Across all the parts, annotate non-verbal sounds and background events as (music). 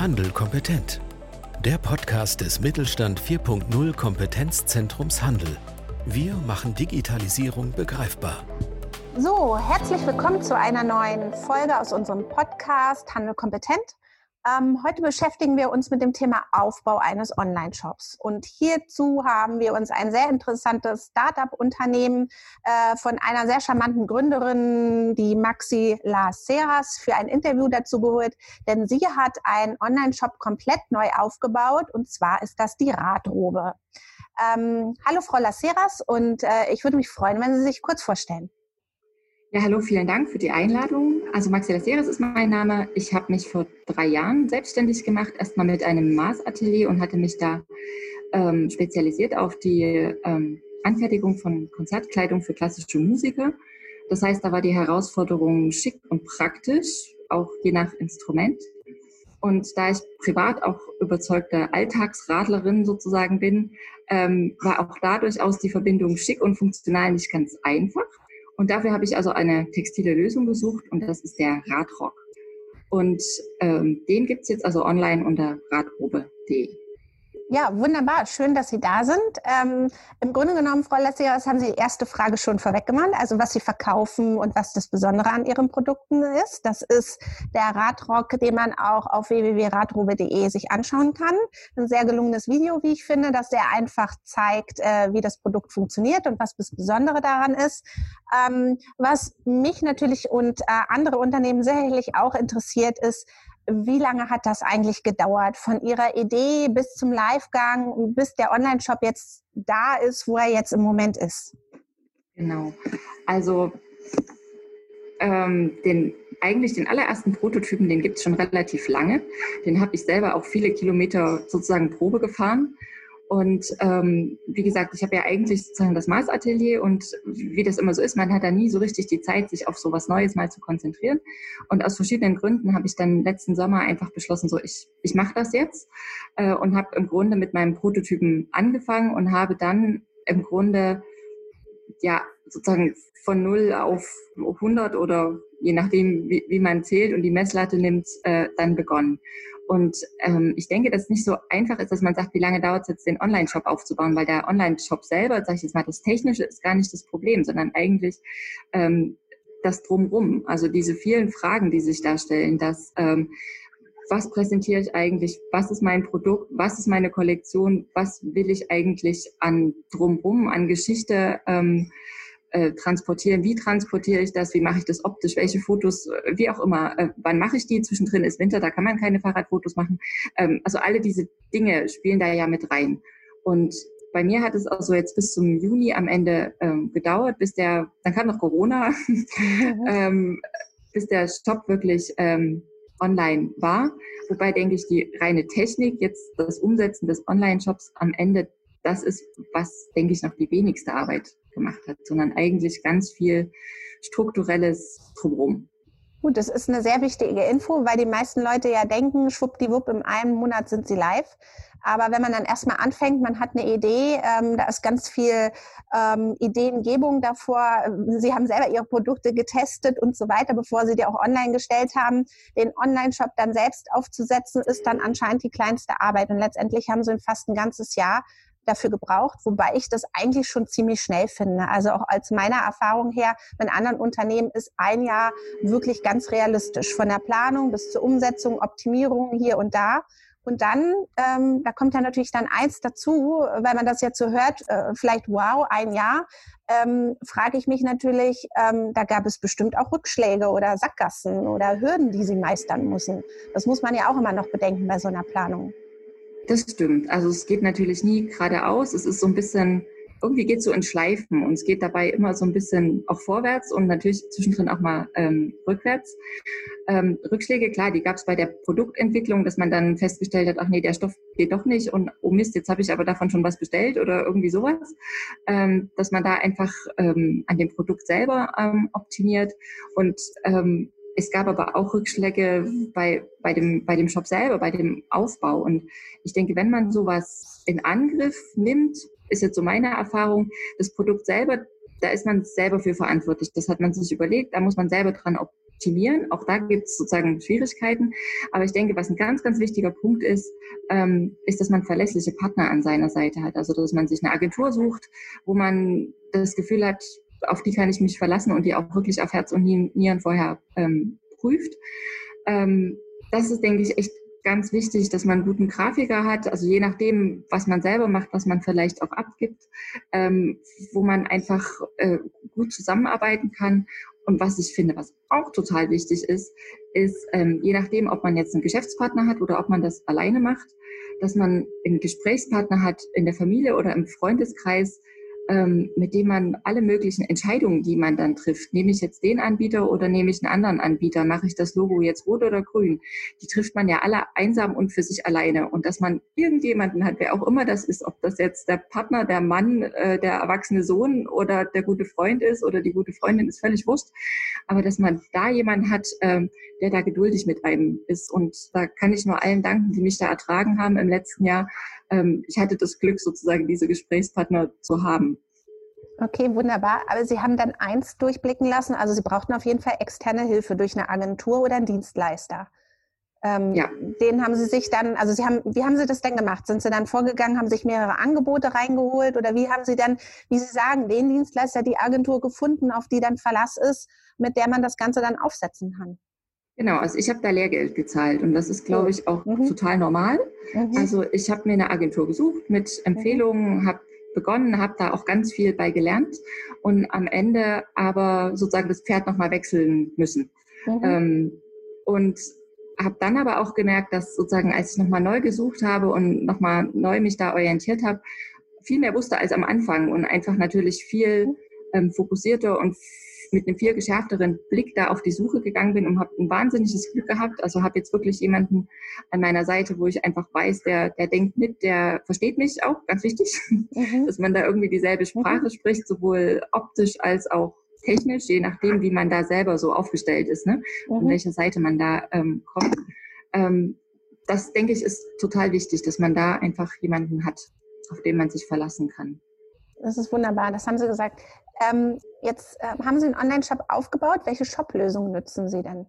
Handel kompetent. Der Podcast des Mittelstand 4.0 Kompetenzzentrums Handel. Wir machen Digitalisierung begreifbar. So, herzlich willkommen zu einer neuen Folge aus unserem Podcast Handel kompetent. Ähm, heute beschäftigen wir uns mit dem Thema Aufbau eines Online-Shops. Und hierzu haben wir uns ein sehr interessantes Startup-Unternehmen äh, von einer sehr charmanten Gründerin, die Maxi Laceras, für ein Interview dazu geholt. Denn sie hat einen Online-Shop komplett neu aufgebaut. Und zwar ist das die Radrobe. Ähm, hallo Frau Laceras und äh, ich würde mich freuen, wenn Sie sich kurz vorstellen. Ja, hallo, vielen Dank für die Einladung. Also Maxilla Seres ist mein Name. Ich habe mich vor drei Jahren selbstständig gemacht, erstmal mit einem Maßatelier und hatte mich da ähm, spezialisiert auf die ähm, Anfertigung von Konzertkleidung für klassische Musiker. Das heißt, da war die Herausforderung schick und praktisch, auch je nach Instrument. Und da ich privat auch überzeugte Alltagsradlerin sozusagen bin, ähm, war auch da durchaus die Verbindung schick und funktional nicht ganz einfach. Und dafür habe ich also eine textile Lösung gesucht und das ist der Radrock. Und ähm, den gibt es jetzt also online unter radrobe.de. Ja, wunderbar. Schön, dass Sie da sind. Ähm, Im Grunde genommen, Frau Lessiger, haben Sie die erste Frage schon vorweggemacht, also was Sie verkaufen und was das Besondere an Ihren Produkten ist. Das ist der Radrock, den man auch auf www.radrobe.de sich anschauen kann. Ein sehr gelungenes Video, wie ich finde, das sehr einfach zeigt, äh, wie das Produkt funktioniert und was das Besondere daran ist. Ähm, was mich natürlich und äh, andere Unternehmen sicherlich auch interessiert, ist, wie lange hat das eigentlich gedauert? Von Ihrer Idee bis zum Livegang, bis der Online-Shop jetzt da ist, wo er jetzt im Moment ist? Genau. Also ähm, den, eigentlich den allerersten Prototypen, den gibt es schon relativ lange. Den habe ich selber auch viele Kilometer sozusagen Probe gefahren. Und ähm, wie gesagt, ich habe ja eigentlich sozusagen das Maßatelier und wie das immer so ist, man hat da nie so richtig die Zeit, sich auf so was Neues mal zu konzentrieren. Und aus verschiedenen Gründen habe ich dann letzten Sommer einfach beschlossen, so ich, ich mache das jetzt äh, und habe im Grunde mit meinem Prototypen angefangen und habe dann im Grunde ja sozusagen von 0 auf 100 oder je nachdem, wie, wie man zählt und die Messlatte nimmt, äh, dann begonnen. Und ähm, ich denke, dass es nicht so einfach ist, dass man sagt, wie lange dauert es jetzt, den Online-Shop aufzubauen, weil der Online-Shop selber, sage ich jetzt mal, das Technische ist gar nicht das Problem, sondern eigentlich ähm, das Drumrum. Also diese vielen Fragen, die sich da stellen, dass ähm, was präsentiere ich eigentlich, was ist mein Produkt, was ist meine Kollektion, was will ich eigentlich an Drumrum, an Geschichte ähm, äh, transportieren, wie transportiere ich das, wie mache ich das optisch, welche Fotos, äh, wie auch immer, äh, wann mache ich die, zwischendrin ist Winter, da kann man keine Fahrradfotos machen. Ähm, also alle diese Dinge spielen da ja mit rein. Und bei mir hat es also jetzt bis zum Juni am Ende ähm, gedauert, bis der, dann kam noch Corona, (laughs) ähm, bis der Shop wirklich ähm, online war. Wobei denke ich, die reine Technik, jetzt das Umsetzen des Online-Shops am Ende, das ist, was, denke ich, noch die wenigste Arbeit gemacht hat, sondern eigentlich ganz viel strukturelles drumherum. Gut, das ist eine sehr wichtige Info, weil die meisten Leute ja denken, schwuppdiwupp, in einem Monat sind sie live. Aber wenn man dann erstmal anfängt, man hat eine Idee, ähm, da ist ganz viel ähm, Ideengebung davor. Sie haben selber ihre Produkte getestet und so weiter, bevor sie die auch online gestellt haben. Den Online-Shop dann selbst aufzusetzen, ist dann anscheinend die kleinste Arbeit. Und letztendlich haben sie fast ein ganzes Jahr dafür gebraucht, wobei ich das eigentlich schon ziemlich schnell finde. Also auch als meiner Erfahrung her, mit anderen Unternehmen ist ein Jahr wirklich ganz realistisch. Von der Planung bis zur Umsetzung, Optimierung hier und da. Und dann, ähm, da kommt ja natürlich dann eins dazu, weil man das jetzt so hört, äh, vielleicht wow, ein Jahr, ähm, frage ich mich natürlich, ähm, da gab es bestimmt auch Rückschläge oder Sackgassen oder Hürden, die sie meistern müssen. Das muss man ja auch immer noch bedenken bei so einer Planung. Das stimmt. Also es geht natürlich nie geradeaus. Es ist so ein bisschen, irgendwie geht es so in Schleifen und es geht dabei immer so ein bisschen auch vorwärts und natürlich zwischendrin auch mal ähm, rückwärts. Ähm, Rückschläge, klar, die gab es bei der Produktentwicklung, dass man dann festgestellt hat, ach nee, der Stoff geht doch nicht und oh Mist, jetzt habe ich aber davon schon was bestellt oder irgendwie sowas. Ähm, dass man da einfach ähm, an dem Produkt selber ähm, optimiert und ähm, es gab aber auch Rückschläge bei, bei, dem, bei dem Shop selber, bei dem Aufbau. Und ich denke, wenn man sowas in Angriff nimmt, ist jetzt so meine Erfahrung, das Produkt selber, da ist man selber für verantwortlich. Das hat man sich überlegt, da muss man selber dran optimieren. Auch da gibt es sozusagen Schwierigkeiten. Aber ich denke, was ein ganz, ganz wichtiger Punkt ist, ähm, ist, dass man verlässliche Partner an seiner Seite hat. Also dass man sich eine Agentur sucht, wo man das Gefühl hat, auf die kann ich mich verlassen und die auch wirklich auf Herz und Nieren vorher ähm, prüft. Ähm, das ist, denke ich, echt ganz wichtig, dass man einen guten Grafiker hat, also je nachdem, was man selber macht, was man vielleicht auch abgibt, ähm, wo man einfach äh, gut zusammenarbeiten kann. Und was ich finde, was auch total wichtig ist, ist, ähm, je nachdem, ob man jetzt einen Geschäftspartner hat oder ob man das alleine macht, dass man einen Gesprächspartner hat in der Familie oder im Freundeskreis, ähm, mit dem man alle möglichen Entscheidungen, die man dann trifft, nehme ich jetzt den Anbieter oder nehme ich einen anderen Anbieter, mache ich das Logo jetzt rot oder grün, die trifft man ja alle einsam und für sich alleine. Und dass man irgendjemanden hat, wer auch immer das ist, ob das jetzt der Partner, der Mann, äh, der erwachsene Sohn oder der gute Freund ist oder die gute Freundin, ist völlig wurscht. Aber dass man da jemanden hat, ähm, der da geduldig mit einem ist. Und da kann ich nur allen danken, die mich da ertragen haben im letzten Jahr, ähm, ich hatte das Glück, sozusagen diese Gesprächspartner zu haben. Okay, wunderbar. Aber Sie haben dann eins durchblicken lassen. Also Sie brauchten auf jeden Fall externe Hilfe durch eine Agentur oder einen Dienstleister. Ähm, ja. Den haben Sie sich dann, also Sie haben, wie haben Sie das denn gemacht? Sind Sie dann vorgegangen, haben sich mehrere Angebote reingeholt oder wie haben Sie dann, wie Sie sagen, den Dienstleister, die Agentur gefunden, auf die dann Verlass ist, mit der man das Ganze dann aufsetzen kann? Genau, also ich habe da Lehrgeld gezahlt und das ist, glaube ich, auch mhm. total normal. Mhm. Also ich habe mir eine Agentur gesucht mit mhm. Empfehlungen, habe begonnen, habe da auch ganz viel bei gelernt und am Ende aber sozusagen das Pferd nochmal wechseln müssen. Mhm. Ähm, und habe dann aber auch gemerkt, dass sozusagen, als ich nochmal neu gesucht habe und nochmal neu mich da orientiert habe, viel mehr wusste als am Anfang und einfach natürlich viel ähm, fokussierter und mit einem viel geschärfteren Blick da auf die Suche gegangen bin und habe ein wahnsinniges Glück gehabt. Also habe jetzt wirklich jemanden an meiner Seite, wo ich einfach weiß, der, der denkt mit, der versteht mich auch, ganz wichtig, mhm. (laughs) dass man da irgendwie dieselbe Sprache mhm. spricht, sowohl optisch als auch technisch, je nachdem, wie man da selber so aufgestellt ist, ne? Mhm. Von welcher Seite man da ähm, kommt. Ähm, das, denke ich, ist total wichtig, dass man da einfach jemanden hat, auf den man sich verlassen kann. Das ist wunderbar, das haben Sie gesagt. Ähm, jetzt äh, haben Sie einen Online-Shop aufgebaut. Welche Shop-Lösungen nutzen Sie denn?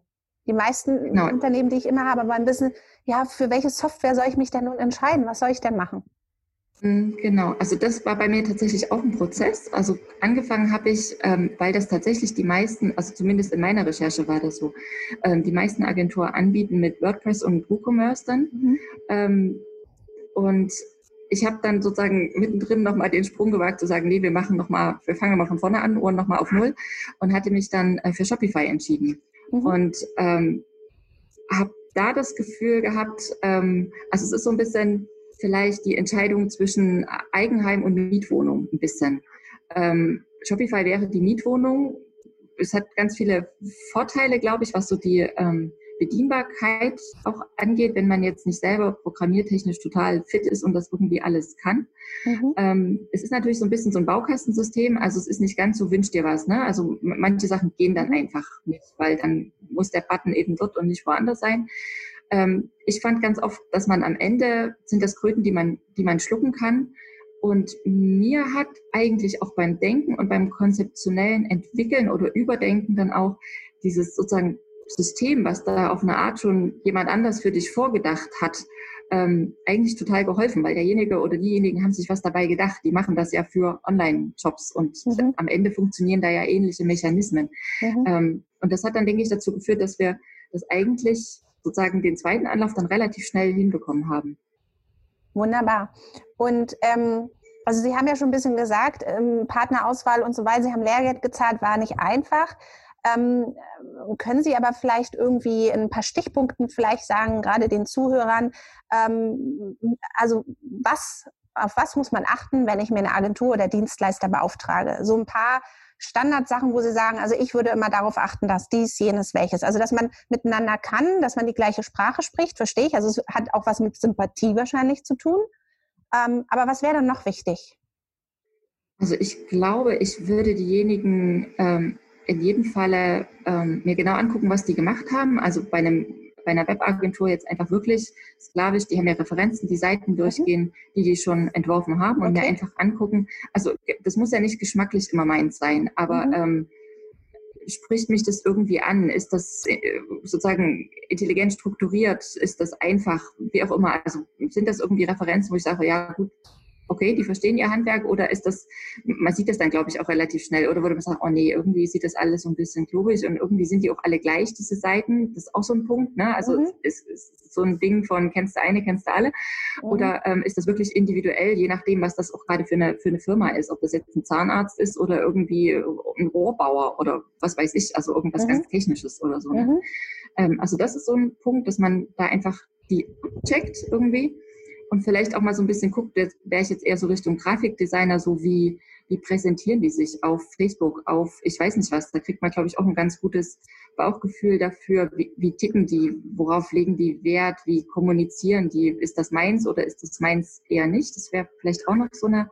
Die meisten genau. Unternehmen, die ich immer habe, wollen wissen, ja, für welche Software soll ich mich denn nun entscheiden? Was soll ich denn machen? Hm, genau, also das war bei mir tatsächlich auch ein Prozess. Also angefangen habe ich, ähm, weil das tatsächlich die meisten, also zumindest in meiner Recherche war das so, ähm, die meisten Agenturen anbieten mit WordPress und WooCommerce dann. Mhm. Ähm, und ich habe dann sozusagen mittendrin nochmal den Sprung gewagt zu sagen, nee, wir machen nochmal, wir fangen mal von vorne an, Ohren nochmal auf Null und hatte mich dann äh, für Shopify entschieden. Mhm. Und ähm, habe da das Gefühl gehabt, ähm, also es ist so ein bisschen vielleicht die Entscheidung zwischen Eigenheim und Mietwohnung ein bisschen. Ähm, Shopify wäre die Mietwohnung. Es hat ganz viele Vorteile, glaube ich, was so die ähm, Bedienbarkeit auch angeht, wenn man jetzt nicht selber programmiertechnisch total fit ist und das irgendwie alles kann. Mhm. Ähm, es ist natürlich so ein bisschen so ein Baukastensystem, also es ist nicht ganz so wünsch dir was. Ne? Also manche Sachen gehen dann einfach nicht, weil dann muss der Button eben dort und nicht woanders sein. Ähm, ich fand ganz oft, dass man am Ende sind das Kröten, die man, die man schlucken kann. Und mir hat eigentlich auch beim Denken und beim konzeptionellen Entwickeln oder Überdenken dann auch dieses sozusagen System, was da auf eine Art schon jemand anders für dich vorgedacht hat, ähm, eigentlich total geholfen, weil derjenige oder diejenigen haben sich was dabei gedacht. Die machen das ja für Online-Shops und mhm. am Ende funktionieren da ja ähnliche Mechanismen. Mhm. Ähm, und das hat dann, denke ich, dazu geführt, dass wir das eigentlich sozusagen den zweiten Anlauf dann relativ schnell hinbekommen haben. Wunderbar. Und ähm, also Sie haben ja schon ein bisschen gesagt, ähm, Partnerauswahl und so weiter, Sie haben Lehrgeld gezahlt, war nicht einfach. Ähm, können Sie aber vielleicht irgendwie in ein paar Stichpunkten vielleicht sagen, gerade den Zuhörern, ähm, also was, auf was muss man achten, wenn ich mir eine Agentur oder Dienstleister beauftrage? So ein paar Standardsachen, wo Sie sagen, also ich würde immer darauf achten, dass dies, jenes, welches. Also dass man miteinander kann, dass man die gleiche Sprache spricht, verstehe ich. Also es hat auch was mit Sympathie wahrscheinlich zu tun. Ähm, aber was wäre dann noch wichtig? Also ich glaube, ich würde diejenigen ähm, in jedem Falle ähm, mir genau angucken, was die gemacht haben. Also bei einem bei einer Webagentur jetzt einfach wirklich sklavisch, die haben ja Referenzen, die Seiten durchgehen, die die schon entworfen haben und okay. mir einfach angucken. Also das muss ja nicht geschmacklich immer meins sein, aber mhm. ähm, spricht mich das irgendwie an? Ist das äh, sozusagen intelligent strukturiert? Ist das einfach? Wie auch immer. Also sind das irgendwie Referenzen, wo ich sage, ja gut, okay, die verstehen ihr Handwerk oder ist das, man sieht das dann, glaube ich, auch relativ schnell oder würde man sagen, oh nee, irgendwie sieht das alles so ein bisschen klobig und irgendwie sind die auch alle gleich, diese Seiten. Das ist auch so ein Punkt, ne? Also mhm. ist, ist so ein Ding von kennst du eine, kennst du alle mhm. oder ähm, ist das wirklich individuell, je nachdem, was das auch gerade für eine, für eine Firma ist, ob das jetzt ein Zahnarzt ist oder irgendwie ein Rohrbauer oder was weiß ich, also irgendwas mhm. ganz Technisches oder so. Ne? Mhm. Ähm, also das ist so ein Punkt, dass man da einfach die checkt irgendwie und vielleicht auch mal so ein bisschen guckt, wäre ich jetzt eher so Richtung Grafikdesigner, so wie, wie präsentieren die sich auf Facebook, auf ich weiß nicht was, da kriegt man, glaube ich, auch ein ganz gutes Bauchgefühl dafür, wie, wie ticken die, worauf legen die Wert, wie kommunizieren die, ist das meins oder ist das meins eher nicht? Das wäre vielleicht auch noch so eine,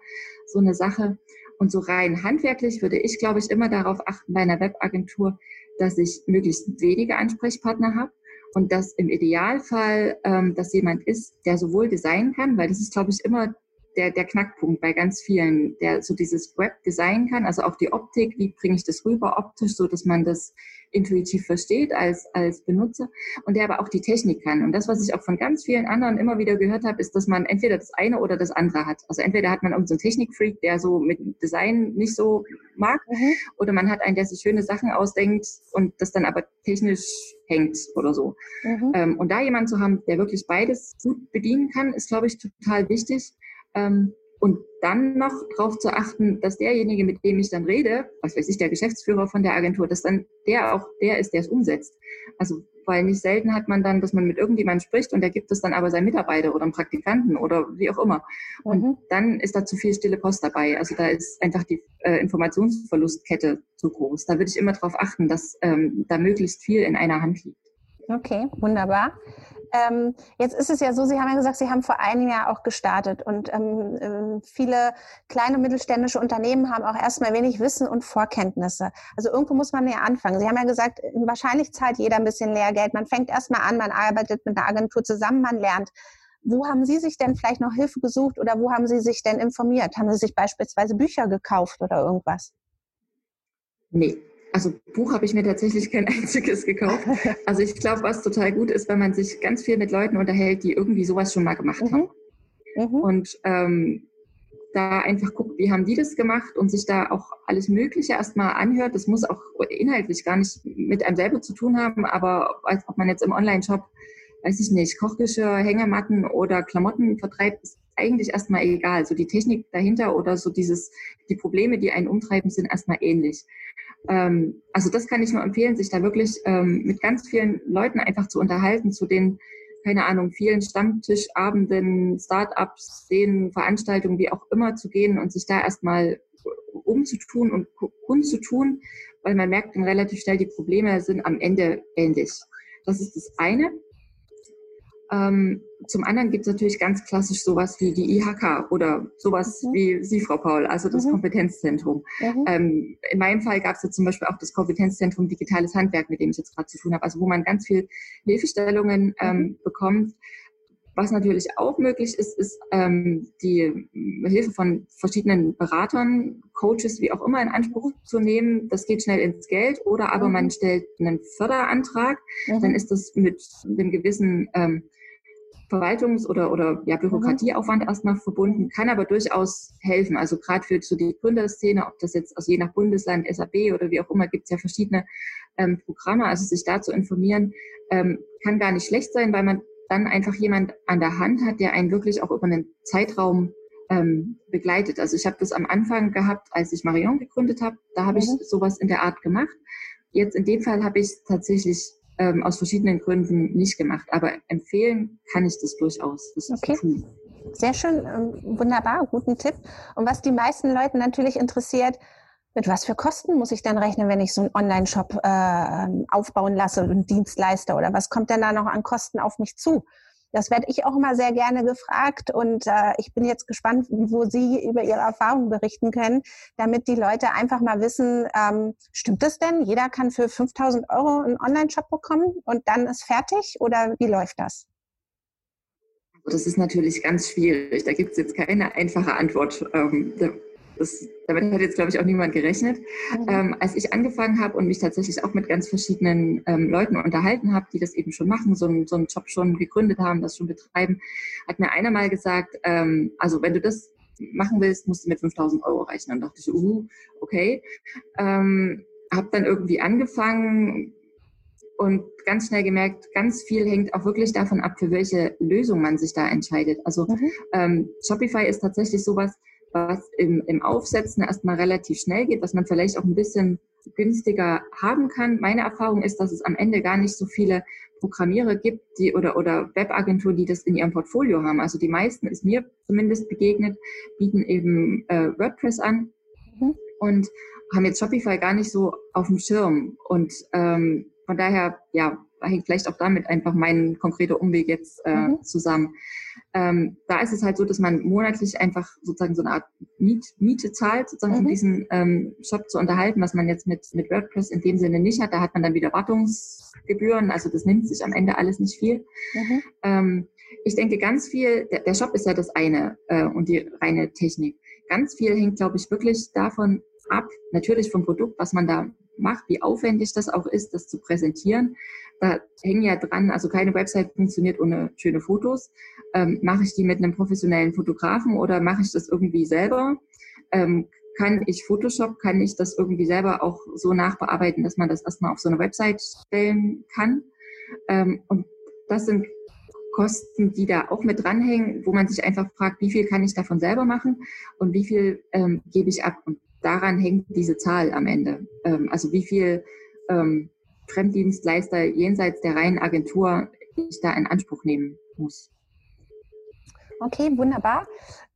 so eine Sache. Und so rein handwerklich würde ich, glaube ich, immer darauf achten bei einer Webagentur, dass ich möglichst wenige Ansprechpartner habe und dass im Idealfall ähm, dass jemand ist, der sowohl designen kann, weil das ist, glaube ich, immer der, der Knackpunkt bei ganz vielen, der so dieses Web designen kann, also auch die Optik, wie bringe ich das rüber optisch, so dass man das intuitiv versteht als, als Benutzer und der aber auch die Technik kann. Und das, was ich auch von ganz vielen anderen immer wieder gehört habe, ist, dass man entweder das eine oder das andere hat. Also entweder hat man irgendeinen so Technikfreak, der so mit Design nicht so mag, mhm. oder man hat einen, der sich schöne Sachen ausdenkt und das dann aber technisch hängt oder so. Mhm. Ähm, und da jemanden zu haben, der wirklich beides gut bedienen kann, ist, glaube ich, total wichtig. Ähm, und dann noch darauf zu achten, dass derjenige, mit dem ich dann rede, was weiß ich, der Geschäftsführer von der Agentur, dass dann der auch der ist, der es umsetzt. Also, weil nicht selten hat man dann, dass man mit irgendjemandem spricht und der gibt es dann aber seinem Mitarbeiter oder einem Praktikanten oder wie auch immer. Und mhm. dann ist da zu viel stille Post dabei. Also da ist einfach die äh, Informationsverlustkette zu groß. Da würde ich immer darauf achten, dass ähm, da möglichst viel in einer Hand liegt. Okay, wunderbar. Ähm, jetzt ist es ja so, Sie haben ja gesagt, Sie haben vor einem Jahr auch gestartet und ähm, äh, viele kleine und mittelständische Unternehmen haben auch erstmal wenig Wissen und Vorkenntnisse. Also irgendwo muss man ja anfangen. Sie haben ja gesagt, wahrscheinlich zahlt jeder ein bisschen Lehrgeld. Man fängt erstmal an, man arbeitet mit der Agentur zusammen, man lernt. Wo haben Sie sich denn vielleicht noch Hilfe gesucht oder wo haben Sie sich denn informiert? Haben Sie sich beispielsweise Bücher gekauft oder irgendwas? Nee, also Buch habe ich mir tatsächlich kein (laughs) einziges gekauft. Also ich glaube, was total gut ist, wenn man sich ganz viel mit Leuten unterhält, die irgendwie sowas schon mal gemacht mhm. haben. Mhm. Und ähm, da einfach guckt, wie haben die das gemacht und sich da auch alles Mögliche erstmal anhört. Das muss auch inhaltlich gar nicht mit einem selber zu tun haben, aber als ob man jetzt im Online-Shop, weiß ich nicht, Kochgeschirr, Hängematten oder Klamotten vertreibt, ist eigentlich erstmal egal. So die Technik dahinter oder so dieses, die Probleme, die einen umtreiben, sind erstmal ähnlich. Ähm, also das kann ich nur empfehlen, sich da wirklich ähm, mit ganz vielen Leuten einfach zu unterhalten, zu den, keine Ahnung, vielen Stammtischabenden, Startups, den Veranstaltungen, wie auch immer zu gehen und sich da erstmal umzutun und kundzutun, weil man merkt dann relativ schnell, die Probleme sind am Ende ähnlich. Das ist das eine. Ähm, zum anderen gibt es natürlich ganz klassisch sowas wie die IHK oder sowas mhm. wie Sie, Frau Paul, also das mhm. Kompetenzzentrum. Mhm. Ähm, in meinem Fall gab es ja zum Beispiel auch das Kompetenzzentrum Digitales Handwerk, mit dem ich jetzt gerade zu tun habe, also wo man ganz viel Hilfestellungen ähm, mhm. bekommt. Was natürlich auch möglich ist, ist ähm, die Hilfe von verschiedenen Beratern, Coaches, wie auch immer, in Anspruch zu nehmen. Das geht schnell ins Geld oder aber man mhm. stellt einen Förderantrag. Mhm. Dann ist das mit einem gewissen ähm, Verwaltungs- oder, oder ja, Bürokratieaufwand erstmal verbunden, kann aber durchaus helfen. Also gerade für so die Gründerszene, ob das jetzt also je nach Bundesland, SAB oder wie auch immer, gibt es ja verschiedene ähm, Programme. Also sich da zu informieren, ähm, kann gar nicht schlecht sein, weil man dann einfach jemand an der Hand hat, der einen wirklich auch über einen Zeitraum ähm, begleitet. Also ich habe das am Anfang gehabt, als ich Marion gegründet habe. Da habe mhm. ich sowas in der Art gemacht. Jetzt in dem Fall habe ich tatsächlich ähm, aus verschiedenen Gründen nicht gemacht. Aber empfehlen kann ich das durchaus. Das okay. Sehr schön, ähm, wunderbar, guten Tipp. Und was die meisten Leute natürlich interessiert, mit was für Kosten muss ich dann rechnen, wenn ich so einen Online-Shop äh, aufbauen lasse, einen Dienstleister oder was kommt denn da noch an Kosten auf mich zu? Das werde ich auch immer sehr gerne gefragt und äh, ich bin jetzt gespannt, wo Sie über Ihre Erfahrungen berichten können, damit die Leute einfach mal wissen, ähm, stimmt das denn? Jeder kann für 5000 Euro einen Online-Shop bekommen und dann ist fertig oder wie läuft das? Das ist natürlich ganz schwierig. Da gibt es jetzt keine einfache Antwort. Ähm, das damit hat jetzt, glaube ich, auch niemand gerechnet. Mhm. Ähm, als ich angefangen habe und mich tatsächlich auch mit ganz verschiedenen ähm, Leuten unterhalten habe, die das eben schon machen, so, ein, so einen Job schon gegründet haben, das schon betreiben, hat mir einer mal gesagt, ähm, also wenn du das machen willst, musst du mit 5000 Euro rechnen. Und dachte ich, uh, okay. Ähm, habe dann irgendwie angefangen, und ganz schnell gemerkt, ganz viel hängt auch wirklich davon ab, für welche Lösung man sich da entscheidet. Also mhm. ähm, Shopify ist tatsächlich sowas, was im, im Aufsetzen erstmal relativ schnell geht, was man vielleicht auch ein bisschen günstiger haben kann. Meine Erfahrung ist, dass es am Ende gar nicht so viele Programmierer gibt, die oder, oder Webagenturen, die das in ihrem Portfolio haben. Also die meisten, ist mir zumindest begegnet, bieten eben äh, WordPress an mhm. und haben jetzt Shopify gar nicht so auf dem Schirm. Und ähm, von daher, ja, hängt vielleicht auch damit einfach mein konkreter Umweg jetzt äh, mhm. zusammen. Ähm, da ist es halt so, dass man monatlich einfach sozusagen so eine Art Miet, Miete zahlt, sozusagen mhm. um diesen ähm, Shop zu unterhalten, was man jetzt mit, mit WordPress in dem Sinne nicht hat. Da hat man dann wieder Wartungsgebühren, also das nimmt sich am Ende alles nicht viel. Mhm. Ähm, ich denke ganz viel, der, der Shop ist ja das eine äh, und die reine Technik. Ganz viel hängt, glaube ich, wirklich davon ab, natürlich vom Produkt, was man da macht, wie aufwendig das auch ist, das zu präsentieren. Da hängen ja dran, also keine Website funktioniert ohne schöne Fotos. Ähm, mache ich die mit einem professionellen Fotografen oder mache ich das irgendwie selber? Ähm, kann ich Photoshop, kann ich das irgendwie selber auch so nachbearbeiten, dass man das erstmal auf so eine Website stellen kann? Ähm, und das sind Kosten, die da auch mit dranhängen, wo man sich einfach fragt, wie viel kann ich davon selber machen und wie viel ähm, gebe ich ab. Und daran hängt diese Zahl am Ende. Ähm, also wie viel ähm, Fremddienstleister jenseits der reinen Agentur ich da in Anspruch nehmen muss. Okay, wunderbar.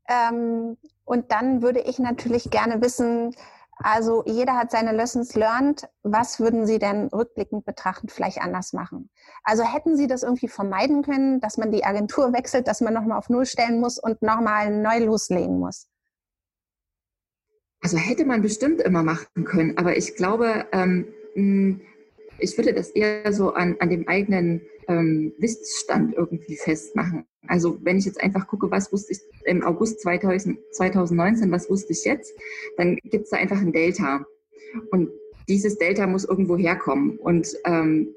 Ähm, und dann würde ich natürlich gerne wissen, also jeder hat seine Lessons learned. Was würden Sie denn rückblickend betrachtend vielleicht anders machen? Also hätten Sie das irgendwie vermeiden können, dass man die Agentur wechselt, dass man nochmal auf Null stellen muss und nochmal neu loslegen muss? Also hätte man bestimmt immer machen können, aber ich glaube, ähm, hm, ich würde das eher so an, an dem eigenen ähm, Wissensstand irgendwie festmachen. Also wenn ich jetzt einfach gucke, was wusste ich im August 2000, 2019, was wusste ich jetzt, dann gibt es da einfach ein Delta. Und dieses Delta muss irgendwo herkommen. Und ähm,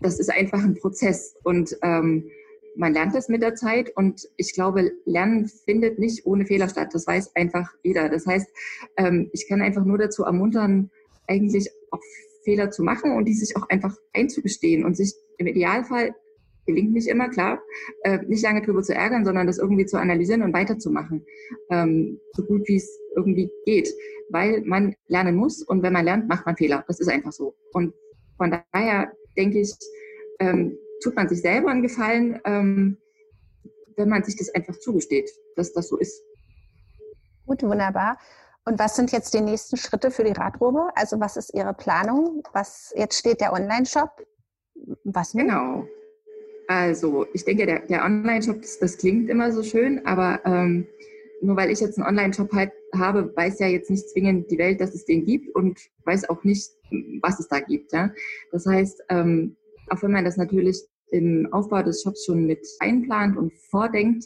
das ist einfach ein Prozess. Und ähm, man lernt das mit der Zeit und ich glaube, Lernen findet nicht ohne Fehler statt. Das weiß einfach jeder. Das heißt, ähm, ich kann einfach nur dazu ermuntern, eigentlich auch Fehler zu machen und die sich auch einfach einzugestehen und sich im Idealfall gelingt nicht immer, klar, äh, nicht lange drüber zu ärgern, sondern das irgendwie zu analysieren und weiterzumachen, ähm, so gut wie es irgendwie geht, weil man lernen muss und wenn man lernt, macht man Fehler. Das ist einfach so. Und von daher denke ich, ähm, tut man sich selber einen Gefallen, ähm, wenn man sich das einfach zugesteht, dass das so ist. Gut, wunderbar. Und was sind jetzt die nächsten Schritte für die Radrobe? Also was ist Ihre Planung? Was jetzt steht der Online-Shop? Was nun? Genau. Also ich denke, der, der Online-Shop, das, das, klingt immer so schön, aber ähm, nur weil ich jetzt einen Online-Shop halt habe, weiß ja jetzt nicht zwingend die Welt, dass es den gibt und weiß auch nicht, was es da gibt. Ja? Das heißt, ähm, auch wenn man das natürlich im Aufbau des Shops schon mit einplant und vordenkt,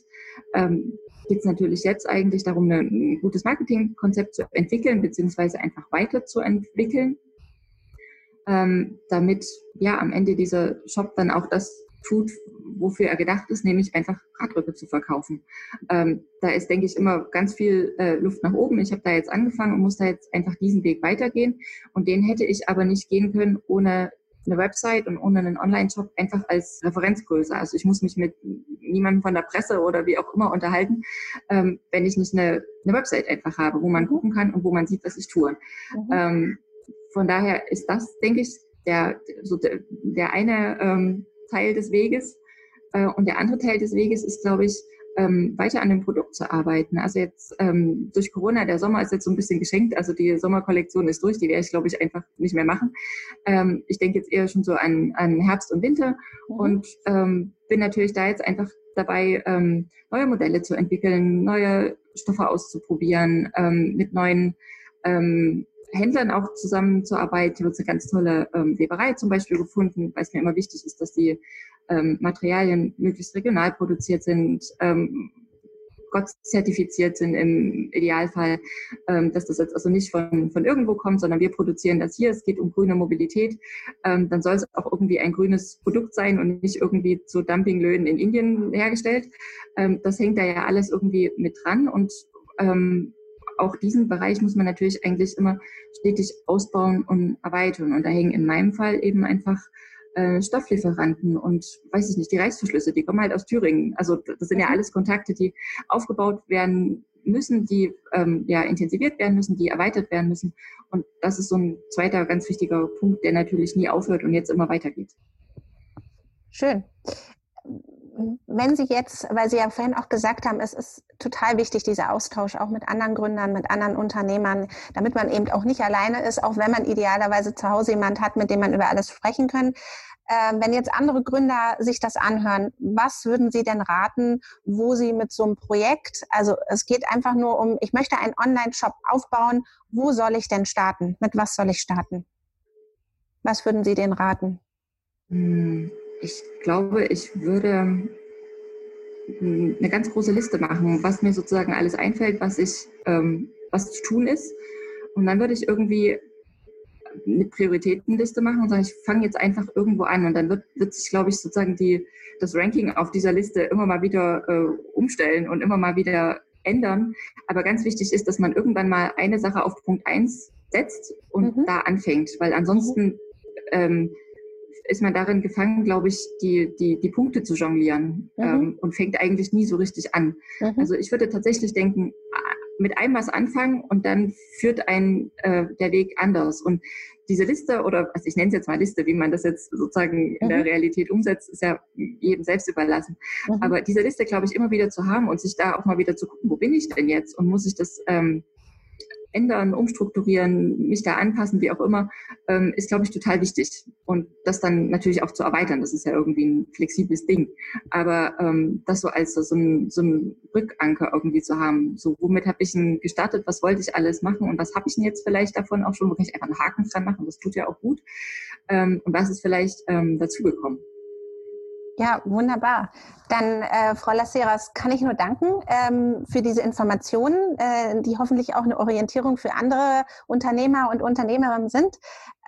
ähm, geht es natürlich jetzt eigentlich darum, ein gutes Marketingkonzept zu entwickeln, beziehungsweise einfach weiterzuentwickeln, ähm, damit ja am Ende dieser Shop dann auch das tut, wofür er gedacht ist, nämlich einfach Radrücke zu verkaufen. Ähm, da ist, denke ich, immer ganz viel äh, Luft nach oben. Ich habe da jetzt angefangen und muss da jetzt einfach diesen Weg weitergehen. Und den hätte ich aber nicht gehen können, ohne eine Website und ohne einen Online-Shop einfach als Referenzgröße. Also ich muss mich mit niemandem von der Presse oder wie auch immer unterhalten, ähm, wenn ich nicht eine, eine Website einfach habe, wo man mhm. gucken kann und wo man sieht, was ich tue. Mhm. Ähm, von daher ist das, denke ich, der, so der, der eine ähm, Teil des Weges. Äh, und der andere Teil des Weges ist, glaube ich, ähm, weiter an dem Produkt zu arbeiten. Also jetzt ähm, durch Corona, der Sommer ist jetzt so ein bisschen geschenkt, also die Sommerkollektion ist durch, die werde ich, glaube ich, einfach nicht mehr machen. Ähm, ich denke jetzt eher schon so an, an Herbst und Winter mhm. und ähm, bin natürlich da jetzt einfach dabei, ähm, neue Modelle zu entwickeln, neue Stoffe auszuprobieren, ähm, mit neuen ähm, Händlern auch zusammenzuarbeiten. Ich habe jetzt eine ganz tolle ähm, Weberei zum Beispiel gefunden, weil es mir immer wichtig ist, dass die ähm, Materialien möglichst regional produziert sind, ähm, Gott zertifiziert sind im Idealfall, ähm, dass das jetzt also nicht von, von irgendwo kommt, sondern wir produzieren das hier. Es geht um grüne Mobilität. Ähm, dann soll es auch irgendwie ein grünes Produkt sein und nicht irgendwie zu Dumpinglöhnen in Indien hergestellt. Ähm, das hängt da ja alles irgendwie mit dran und ähm, auch diesen Bereich muss man natürlich eigentlich immer stetig ausbauen und erweitern. Und da hängen in meinem Fall eben einfach äh, Stofflieferanten und weiß ich nicht, die Reißverschlüsse, die kommen halt aus Thüringen. Also das sind ja mhm. alles Kontakte, die aufgebaut werden müssen, die ähm, ja intensiviert werden müssen, die erweitert werden müssen. Und das ist so ein zweiter ganz wichtiger Punkt, der natürlich nie aufhört und jetzt immer weitergeht. Schön wenn Sie jetzt, weil Sie ja vorhin auch gesagt haben, es ist total wichtig, dieser Austausch auch mit anderen Gründern, mit anderen Unternehmern, damit man eben auch nicht alleine ist, auch wenn man idealerweise zu Hause jemand hat, mit dem man über alles sprechen kann. Ähm, wenn jetzt andere Gründer sich das anhören, was würden Sie denn raten, wo Sie mit so einem Projekt, also es geht einfach nur um, ich möchte einen Online-Shop aufbauen, wo soll ich denn starten? Mit was soll ich starten? Was würden Sie denen raten? Hm. Ich glaube, ich würde hm, eine ganz große Liste machen, was mir sozusagen alles einfällt, was ich, ähm, was zu tun ist. Und dann würde ich irgendwie eine Prioritätenliste machen und sagen, ich fange jetzt einfach irgendwo an und dann wird, wird sich, glaube ich, sozusagen die, das Ranking auf dieser Liste immer mal wieder äh, umstellen und immer mal wieder ändern. Aber ganz wichtig ist, dass man irgendwann mal eine Sache auf Punkt 1 setzt und mhm. da anfängt, weil ansonsten ähm, ist man darin gefangen, glaube ich, die, die, die Punkte zu jonglieren mhm. ähm, und fängt eigentlich nie so richtig an. Mhm. Also ich würde tatsächlich denken, mit einem was anfangen und dann führt ein äh, der Weg anders. Und diese Liste oder also ich nenne es jetzt mal Liste, wie man das jetzt sozusagen in der mhm. Realität umsetzt, ist ja jedem selbst überlassen. Mhm. Aber diese Liste, glaube ich, immer wieder zu haben und sich da auch mal wieder zu gucken, wo bin ich denn jetzt und muss ich das ähm, ändern, umstrukturieren, mich da anpassen, wie auch immer, ähm, ist, glaube ich, total wichtig. Und das dann natürlich auch zu erweitern, das ist ja irgendwie ein flexibles Ding. Aber ähm, das so als so ein, so ein Rückanker irgendwie zu haben, so womit habe ich denn gestartet, was wollte ich alles machen und was habe ich denn jetzt vielleicht davon auch schon, wo kann ich einfach einen Haken dran machen, das tut ja auch gut. Ähm, und was ist vielleicht ähm, dazugekommen. Ja, wunderbar. Dann, äh, Frau Lasseras, kann ich nur danken ähm, für diese Informationen, äh, die hoffentlich auch eine Orientierung für andere Unternehmer und Unternehmerinnen sind.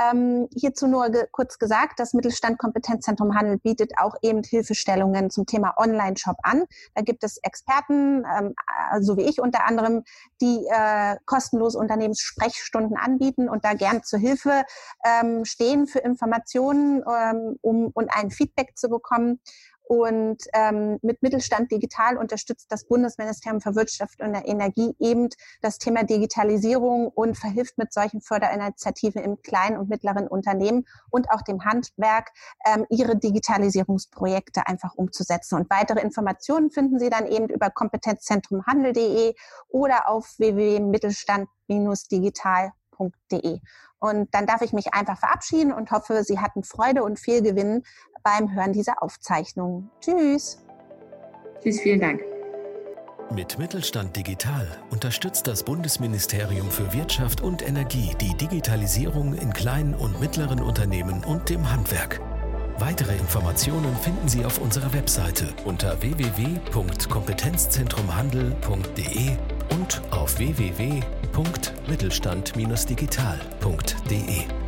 Ähm, hierzu nur ge kurz gesagt, das Mittelstand Kompetenzzentrum Handel bietet auch eben Hilfestellungen zum Thema Online-Shop an. Da gibt es Experten, ähm, so wie ich unter anderem, die äh, kostenlos Unternehmenssprechstunden anbieten und da gern zur Hilfe ähm, stehen für Informationen, ähm, um und ein Feedback zu bekommen. Und ähm, mit Mittelstand Digital unterstützt das Bundesministerium für Wirtschaft und Energie eben das Thema Digitalisierung und verhilft mit solchen Förderinitiativen im kleinen und mittleren Unternehmen und auch dem Handwerk, ähm, ihre Digitalisierungsprojekte einfach umzusetzen. Und weitere Informationen finden Sie dann eben über kompetenzzentrumhandel.de oder auf www.mittelstand-digital.de. Und dann darf ich mich einfach verabschieden und hoffe, Sie hatten Freude und viel Gewinn beim Hören dieser Aufzeichnung. Tschüss. Tschüss, vielen Dank. Mit Mittelstand Digital unterstützt das Bundesministerium für Wirtschaft und Energie die Digitalisierung in kleinen und mittleren Unternehmen und dem Handwerk. Weitere Informationen finden Sie auf unserer Webseite unter www.kompetenzzentrumhandel.de und auf www.mittelstand-digital.de.